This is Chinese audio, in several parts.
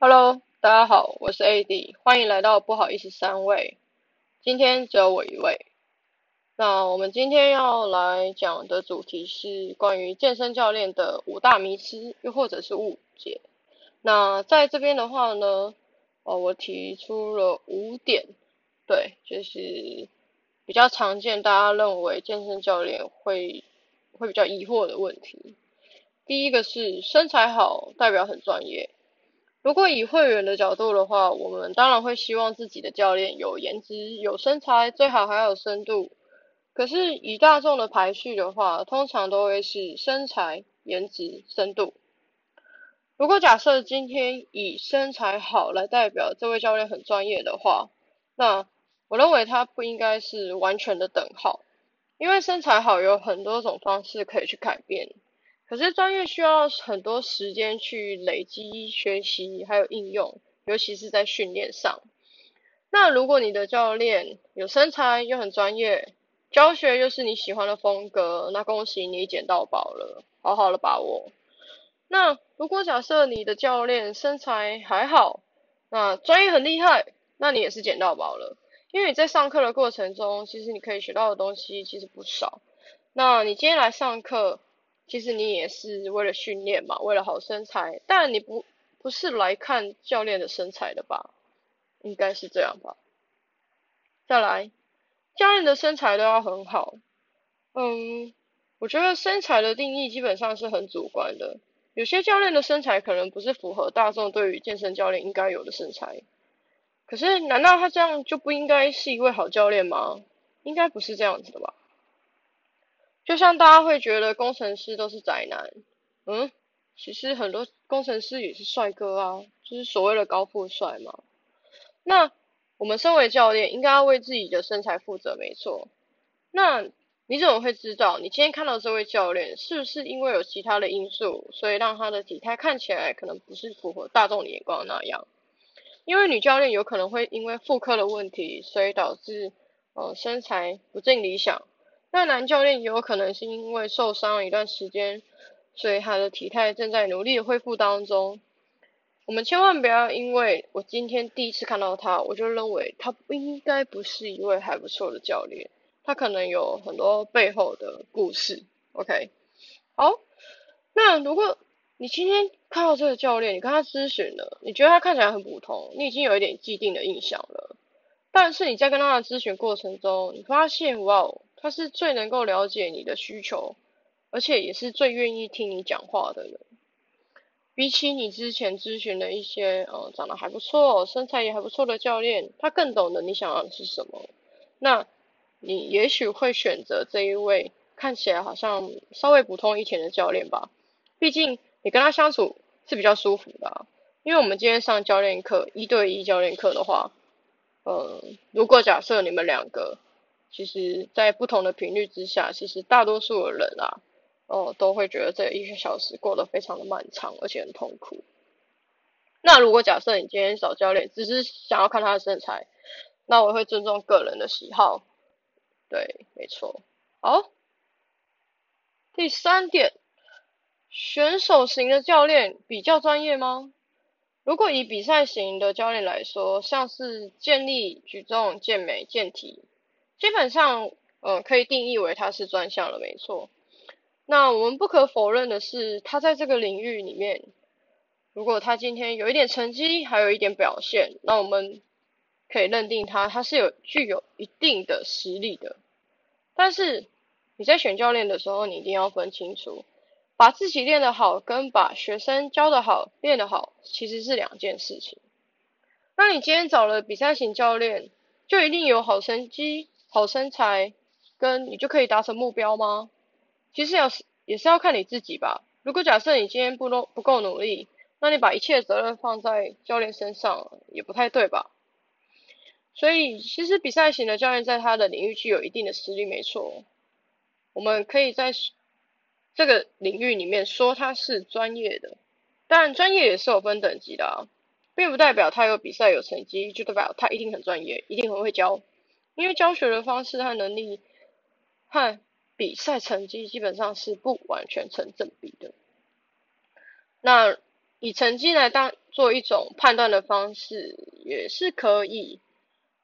Hello，大家好，我是 AD，欢迎来到不好意思三位。今天只有我一位。那我们今天要来讲的主题是关于健身教练的五大迷思，又或者是误解。那在这边的话呢，哦，我提出了五点，对，就是比较常见，大家认为健身教练会会比较疑惑的问题。第一个是身材好代表很专业。如果以会员的角度的话，我们当然会希望自己的教练有颜值、有身材，最好还有深度。可是以大众的排序的话，通常都会是身材、颜值、深度。如果假设今天以身材好来代表这位教练很专业的话，那我认为他不应该是完全的等号，因为身材好有很多种方式可以去改变。可是专业需要很多时间去累积、学习，还有应用，尤其是在训练上。那如果你的教练有身材又很专业，教学又是你喜欢的风格，那恭喜你捡到宝了，好好的把握。那如果假设你的教练身材还好，那专业很厉害，那你也是捡到宝了，因为你在上课的过程中，其实你可以学到的东西其实不少。那你今天来上课。其实你也是为了训练嘛，为了好身材，但你不不是来看教练的身材的吧？应该是这样吧。再来，教练的身材都要很好。嗯，我觉得身材的定义基本上是很主观的。有些教练的身材可能不是符合大众对于健身教练应该有的身材。可是，难道他这样就不应该是一位好教练吗？应该不是这样子的吧？就像大家会觉得工程师都是宅男，嗯，其实很多工程师也是帅哥啊，就是所谓的高富帅嘛。那我们身为教练，应该要为自己的身材负责，没错。那你怎么会知道你今天看到这位教练是不是因为有其他的因素，所以让他的体态看起来可能不是符合大众的眼光那样？因为女教练有可能会因为妇科的问题，所以导致呃身材不尽理想。那男教练也有可能是因为受伤一段时间，所以他的体态正在努力的恢复当中。我们千万不要因为我今天第一次看到他，我就认为他不应该不是一位还不错的教练。他可能有很多背后的故事。OK，好，那如果你今天看到这个教练，你跟他咨询了，你觉得他看起来很普通，你已经有一点既定的印象了。但是你在跟他的咨询过程中，你发现，哇哦！他是最能够了解你的需求，而且也是最愿意听你讲话的人。比起你之前咨询的一些，呃，长得还不错、身材也还不错的教练，他更懂得你想要的是什么。那你也许会选择这一位看起来好像稍微普通一点的教练吧。毕竟你跟他相处是比较舒服的。因为我们今天上教练课，一对一教练课的话，嗯，如果假设你们两个。其实，在不同的频率之下，其实大多数的人啊，哦，都会觉得这一个小时过得非常的漫长，而且很痛苦。那如果假设你今天找教练，只是想要看他的身材，那我会尊重个人的喜好。对，没错。好，第三点，选手型的教练比较专业吗？如果以比赛型的教练来说，像是健力、举重、健美、健体。基本上，呃，可以定义为他是专项了，没错。那我们不可否认的是，他在这个领域里面，如果他今天有一点成绩，还有一点表现，那我们可以认定他他是有具有一定的实力的。但是你在选教练的时候，你一定要分清楚，把自己练得好，跟把学生教得好、练得好，其实是两件事情。那你今天找了比赛型教练，就一定有好成绩？好身材，跟你就可以达成目标吗？其实要是也是要看你自己吧。如果假设你今天不够不够努力，那你把一切责任放在教练身上，也不太对吧？所以其实比赛型的教练在他的领域具有一定的实力，没错。我们可以在这个领域里面说他是专业的，但专业也是有分等级的，并不代表他有比赛有成绩，就代表他一定很专业，一定很会教。因为教学的方式和能力和比赛成绩基本上是不完全成正比的。那以成绩来当做一种判断的方式也是可以，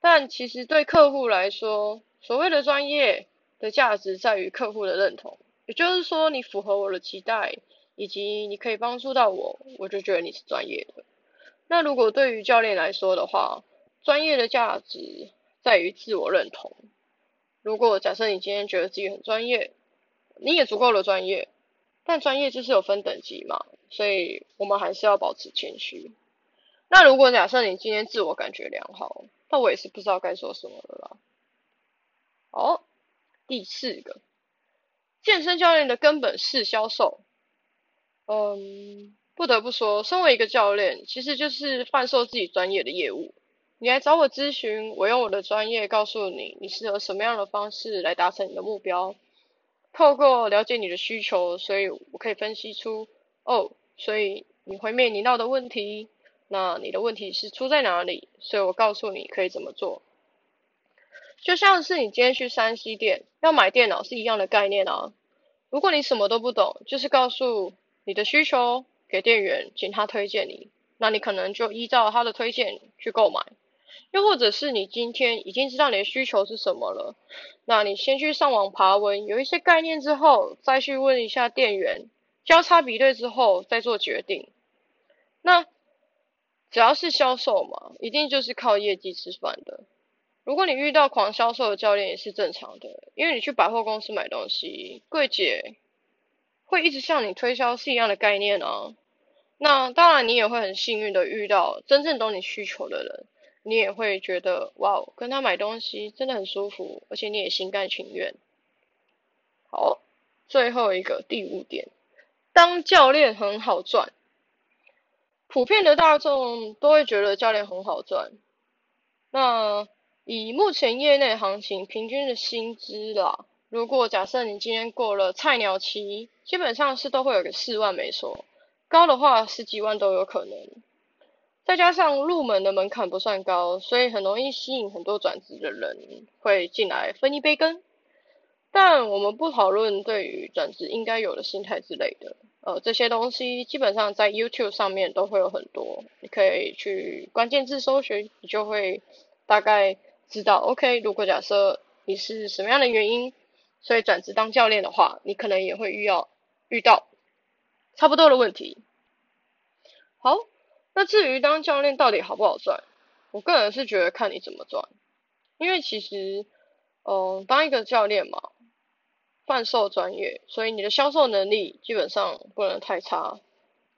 但其实对客户来说，所谓的专业的价值在于客户的认同，也就是说你符合我的期待，以及你可以帮助到我，我就觉得你是专业的。那如果对于教练来说的话，专业的价值在于自我认同。如果假设你今天觉得自己很专业，你也足够的专业。但专业就是有分等级嘛，所以我们还是要保持谦虚。那如果假设你今天自我感觉良好，那我也是不知道该说什么了啦。好，第四个，健身教练的根本是销售。嗯，不得不说，身为一个教练，其实就是贩售自己专业的业务。你来找我咨询，我用我的专业告诉你，你适合什么样的方式来达成你的目标。透过了解你的需求，所以我可以分析出，哦，所以你会面临到的问题，那你的问题是出在哪里？所以我告诉你可以怎么做。就像是你今天去三 C 店要买电脑是一样的概念啊。如果你什么都不懂，就是告诉你的需求给店员，请他推荐你，那你可能就依照他的推荐去购买。又或者是你今天已经知道你的需求是什么了，那你先去上网爬文，有一些概念之后，再去问一下店员，交叉比对之后再做决定。那只要是销售嘛，一定就是靠业绩吃饭的。如果你遇到狂销售的教练也是正常的，因为你去百货公司买东西，柜姐会一直向你推销是一样的概念啊。那当然你也会很幸运的遇到真正懂你需求的人。你也会觉得哇，跟他买东西真的很舒服，而且你也心甘情愿。好，最后一个第五点，当教练很好赚。普遍的大众都会觉得教练很好赚。那以目前业内行情平均的薪资啦，如果假设你今天过了菜鸟期，基本上是都会有个四万没错，高的话十几万都有可能。再加上入门的门槛不算高，所以很容易吸引很多转职的人会进来分一杯羹。但我们不讨论对于转职应该有的心态之类的，呃，这些东西基本上在 YouTube 上面都会有很多，你可以去关键字搜寻，你就会大概知道。OK，如果假设你是什么样的原因，所以转职当教练的话，你可能也会遇到遇到差不多的问题。好。那至于当教练到底好不好赚，我个人是觉得看你怎么赚，因为其实，嗯，当一个教练嘛，贩售专业，所以你的销售能力基本上不能太差。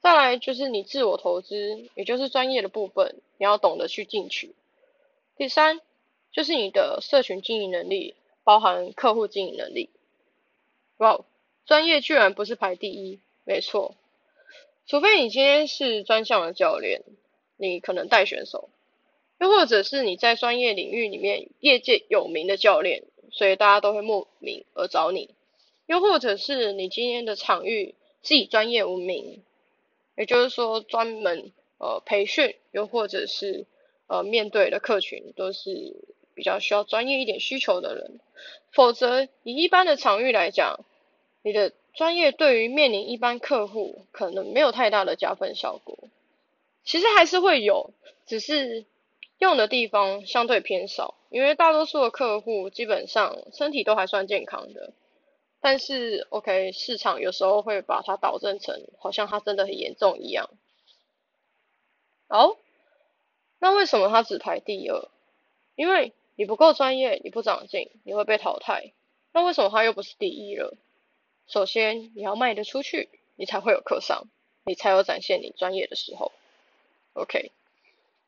再来就是你自我投资，也就是专业的部分，你要懂得去进取。第三就是你的社群经营能力，包含客户经营能力。哇，专业居然不是排第一，没错。除非你今天是专项的教练，你可能带选手，又或者是你在专业领域里面业界有名的教练，所以大家都会慕名而找你。又或者是你今天的场域自己专业闻名，也就是说专门呃培训，又或者是呃面对的客群都是比较需要专业一点需求的人。否则以一般的场域来讲，你的专业对于面临一般客户可能没有太大的加分效果，其实还是会有，只是用的地方相对偏少，因为大多数的客户基本上身体都还算健康的，但是 OK 市场有时候会把它导正成好像它真的很严重一样。好，那为什么它只排第二？因为你不够专业，你不长进，你会被淘汰。那为什么它又不是第一了？首先，你要卖得出去，你才会有客商，你才有展现你专业的时候。OK，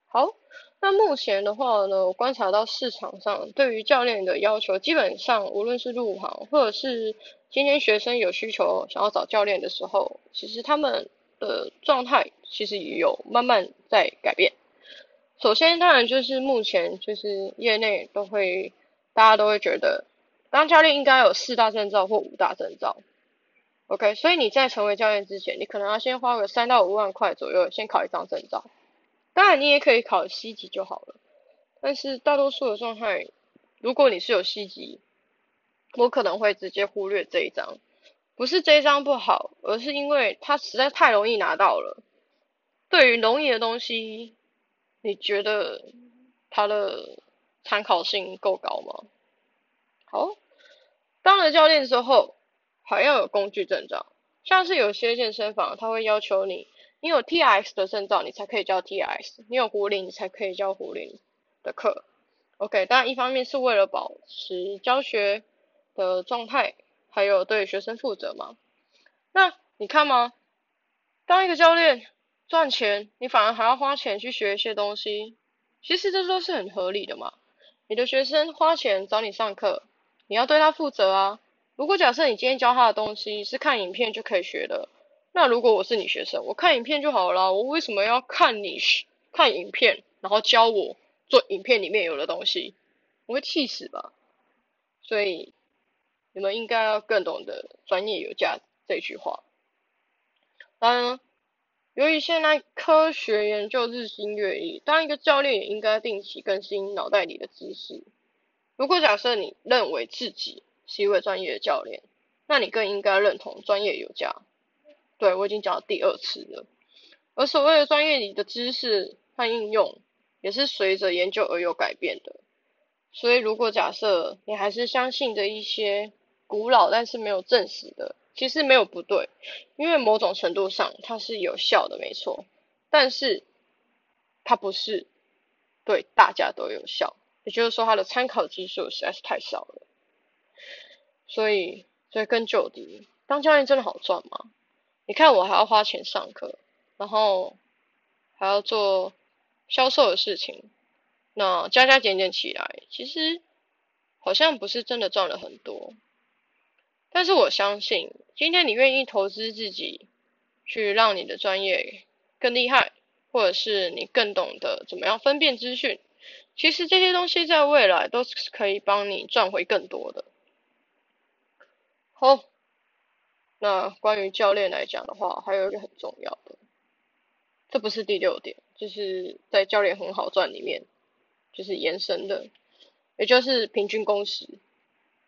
好，那目前的话呢，我观察到市场上对于教练的要求，基本上无论是入行，或者是今天学生有需求想要找教练的时候，其实他们的状态其实也有慢慢在改变。首先，当然就是目前就是业内都会，大家都会觉得。当教练应该有四大证照或五大证照，OK，所以你在成为教练之前，你可能要先花个三到五万块左右，先考一张证照。当然你也可以考 C 级就好了，但是大多数的状态，如果你是有 C 级，我可能会直接忽略这一张，不是这一张不好，而是因为它实在太容易拿到了。对于容易的东西，你觉得它的参考性够高吗？好，当了教练之后，还要有工具证照，像是有些健身房他会要求你，你有 T X 的证照，你才可以教 T X，你有壶铃，你才可以教壶铃的课。OK，当然一方面是为了保持教学的状态，还有对学生负责嘛。那你看吗？当一个教练赚钱，你反而还要花钱去学一些东西，其实这都是很合理的嘛。你的学生花钱找你上课。你要对他负责啊！如果假设你今天教他的东西是看影片就可以学的，那如果我是你学生，我看影片就好了，我为什么要看你看影片，然后教我做影片里面有的东西？我会气死吧！所以你们应该要更懂得“专业有价”这句话。当然，由于现在科学研究日新月异，当一个教练也应该定期更新脑袋里的知识。如果假设你认为自己是一位专业的教练，那你更应该认同专业有价。对我已经讲了第二次了。而所谓的专业里的知识和应用，也是随着研究而有改变的。所以如果假设你还是相信着一些古老但是没有证实的，其实没有不对，因为某种程度上它是有效的，没错。但是它不是对大家都有效。也就是说，它的参考基数实在是太少了，所以，所以根究底，当教练真的好赚吗？你看，我还要花钱上课，然后还要做销售的事情，那加加减减起来，其实好像不是真的赚了很多。但是我相信，今天你愿意投资自己，去让你的专业更厉害，或者是你更懂得怎么样分辨资讯。其实这些东西在未来都是可以帮你赚回更多的。好，那关于教练来讲的话，还有一个很重要的，这不是第六点，就是在教练很好赚里面，就是延伸的，也就是平均工时。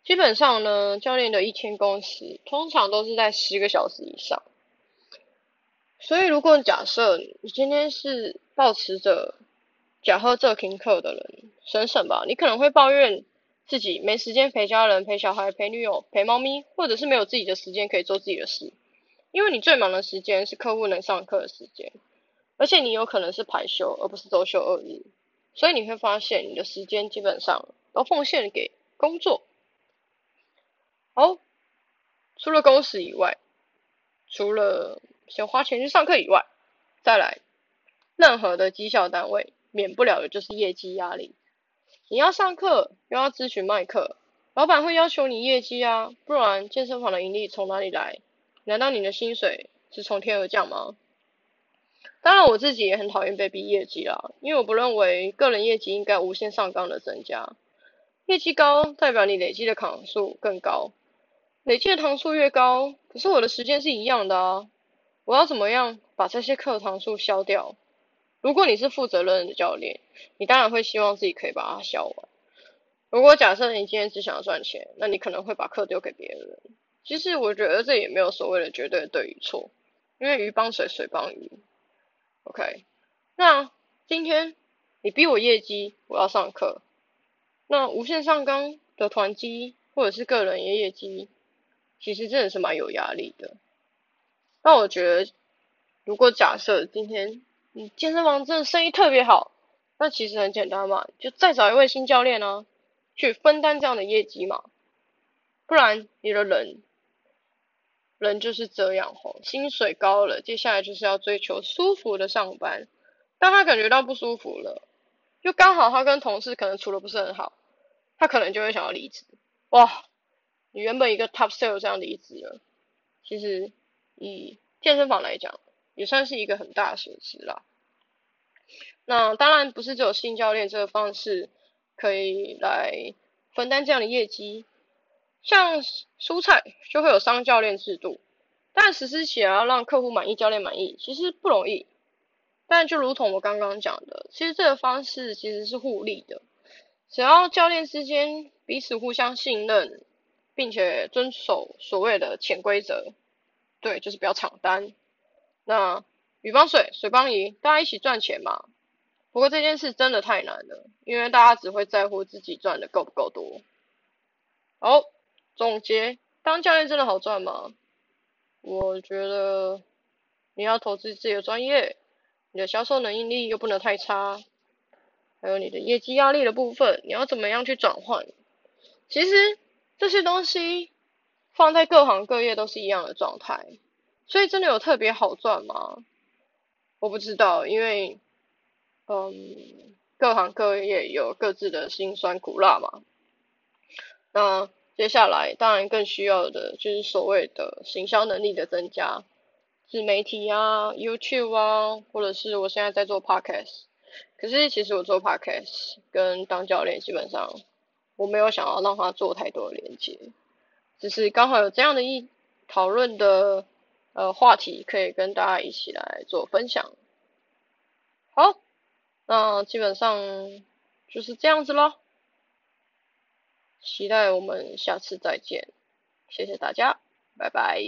基本上呢，教练的一天工时通常都是在十个小时以上。所以如果假设你今天是保持着假喝这听课的人，省省吧。你可能会抱怨自己没时间陪家人、陪小孩、陪女友、陪猫咪，或者是没有自己的时间可以做自己的事。因为你最忙的时间是客户能上课的时间，而且你有可能是排休而不是周休二日，所以你会发现你的时间基本上都奉献给工作。哦，除了工时以外，除了先花钱去上课以外，再来任何的绩效单位。免不了的就是业绩压力。你要上课，又要咨询卖课，老板会要求你业绩啊，不然健身房的盈利从哪里来？难道你的薪水是从天而降吗？当然，我自己也很讨厌被逼业绩啦，因为我不认为个人业绩应该无限上纲的增加。业绩高代表你累积的堂数更高，累积的堂数越高，可是我的时间是一样的啊，我要怎么样把这些课堂数消掉？如果你是负责任的教练，你当然会希望自己可以把它消完。如果假设你今天只想要赚钱，那你可能会把课丢给别人。其实我觉得这也没有所谓的绝对的对与错，因为鱼帮水，水帮鱼。OK，那今天你逼我业绩，我要上课，那无限上纲的团积或者是个人业业绩，其实真的是蛮有压力的。那我觉得，如果假设今天。你健身房真的生意特别好，那其实很简单嘛，就再找一位新教练呢，去分担这样的业绩嘛。不然你的人，人就是这样吼，薪水高了，接下来就是要追求舒服的上班。当他感觉到不舒服了，就刚好他跟同事可能处的不是很好，他可能就会想要离职。哇，你原本一个 top sale 这样离职了，其实以健身房来讲。也算是一个很大的损失啦。那当然不是只有新教练这个方式可以来分担这样的业绩，像蔬菜就会有商教练制度，但实施起来要让客户满意、教练满意，其实不容易。但就如同我刚刚讲的，其实这个方式其实是互利的，只要教练之间彼此互相信任，并且遵守所谓的潜规则，对，就是不要抢单。那雨帮水，水帮鱼，大家一起赚钱嘛。不过这件事真的太难了，因为大家只会在乎自己赚的够不够多。好，总结，当教练真的好赚吗？我觉得你要投资自己的专业，你的销售能力又不能太差，还有你的业绩压力的部分，你要怎么样去转换？其实这些东西放在各行各业都是一样的状态，所以真的有特别好赚吗？我不知道，因为嗯，各行各业有各自的辛酸苦辣嘛。那接下来当然更需要的就是所谓的行销能力的增加，自媒体啊、YouTube 啊，或者是我现在在做 Podcast。可是其实我做 Podcast 跟当教练基本上我没有想要让他做太多的连接，只是刚好有这样的一讨论的呃话题，可以跟大家一起来做分享。好，那基本上就是这样子咯。期待我们下次再见，谢谢大家，拜拜。